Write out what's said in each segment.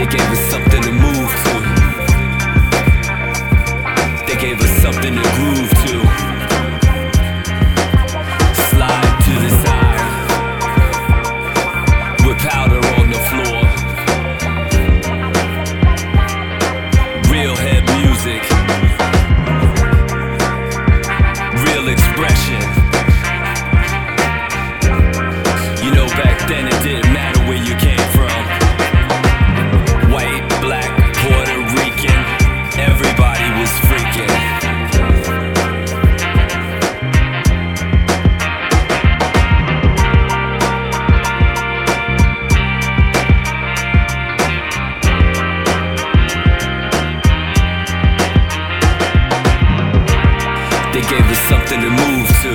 They gave us something. They gave us something to move to.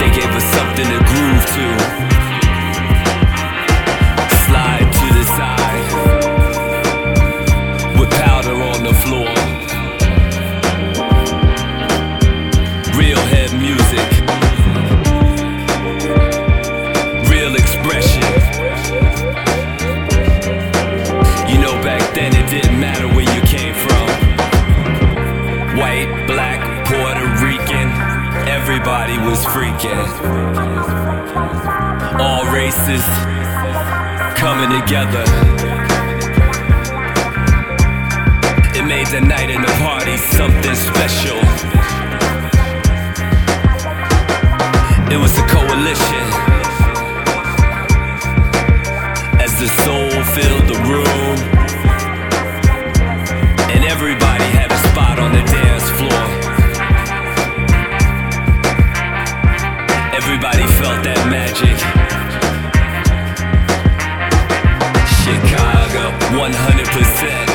They gave us something to groove to. Everybody was freaking. All races coming together. It made the night and the party something special. It was a coalition. Everybody felt that magic. Chicago, 100%.